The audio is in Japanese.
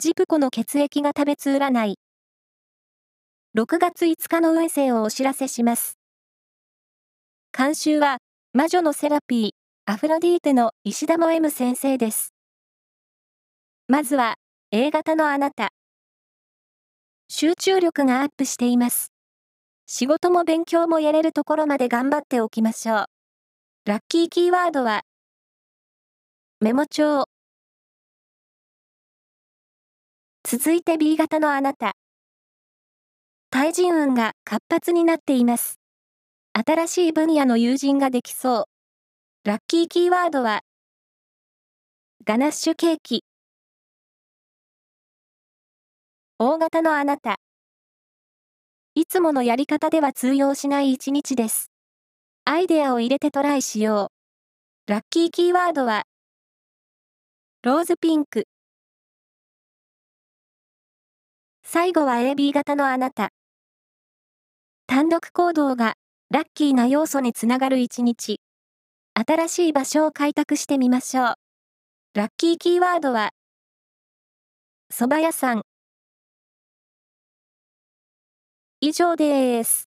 ジプコの血液が食べつ占い。6月5日の運勢をお知らせします。監修は、魔女のセラピー、アフロディーテの石田も M 先生です。まずは、A 型のあなた。集中力がアップしています。仕事も勉強もやれるところまで頑張っておきましょう。ラッキーキーワードは、メモ帳。続いて B 型のあなた。対人運が活発になっています。新しい分野の友人ができそう。ラッキーキーワードは、ガナッシュケーキ。大型のあなた。いつものやり方では通用しない一日です。アイデアを入れてトライしよう。ラッキーキーワードは、ローズピンク。最後は AB 型のあなた。単独行動がラッキーな要素につながる一日。新しい場所を開拓してみましょう。ラッキーキーワードは、蕎麦屋さん。以上です。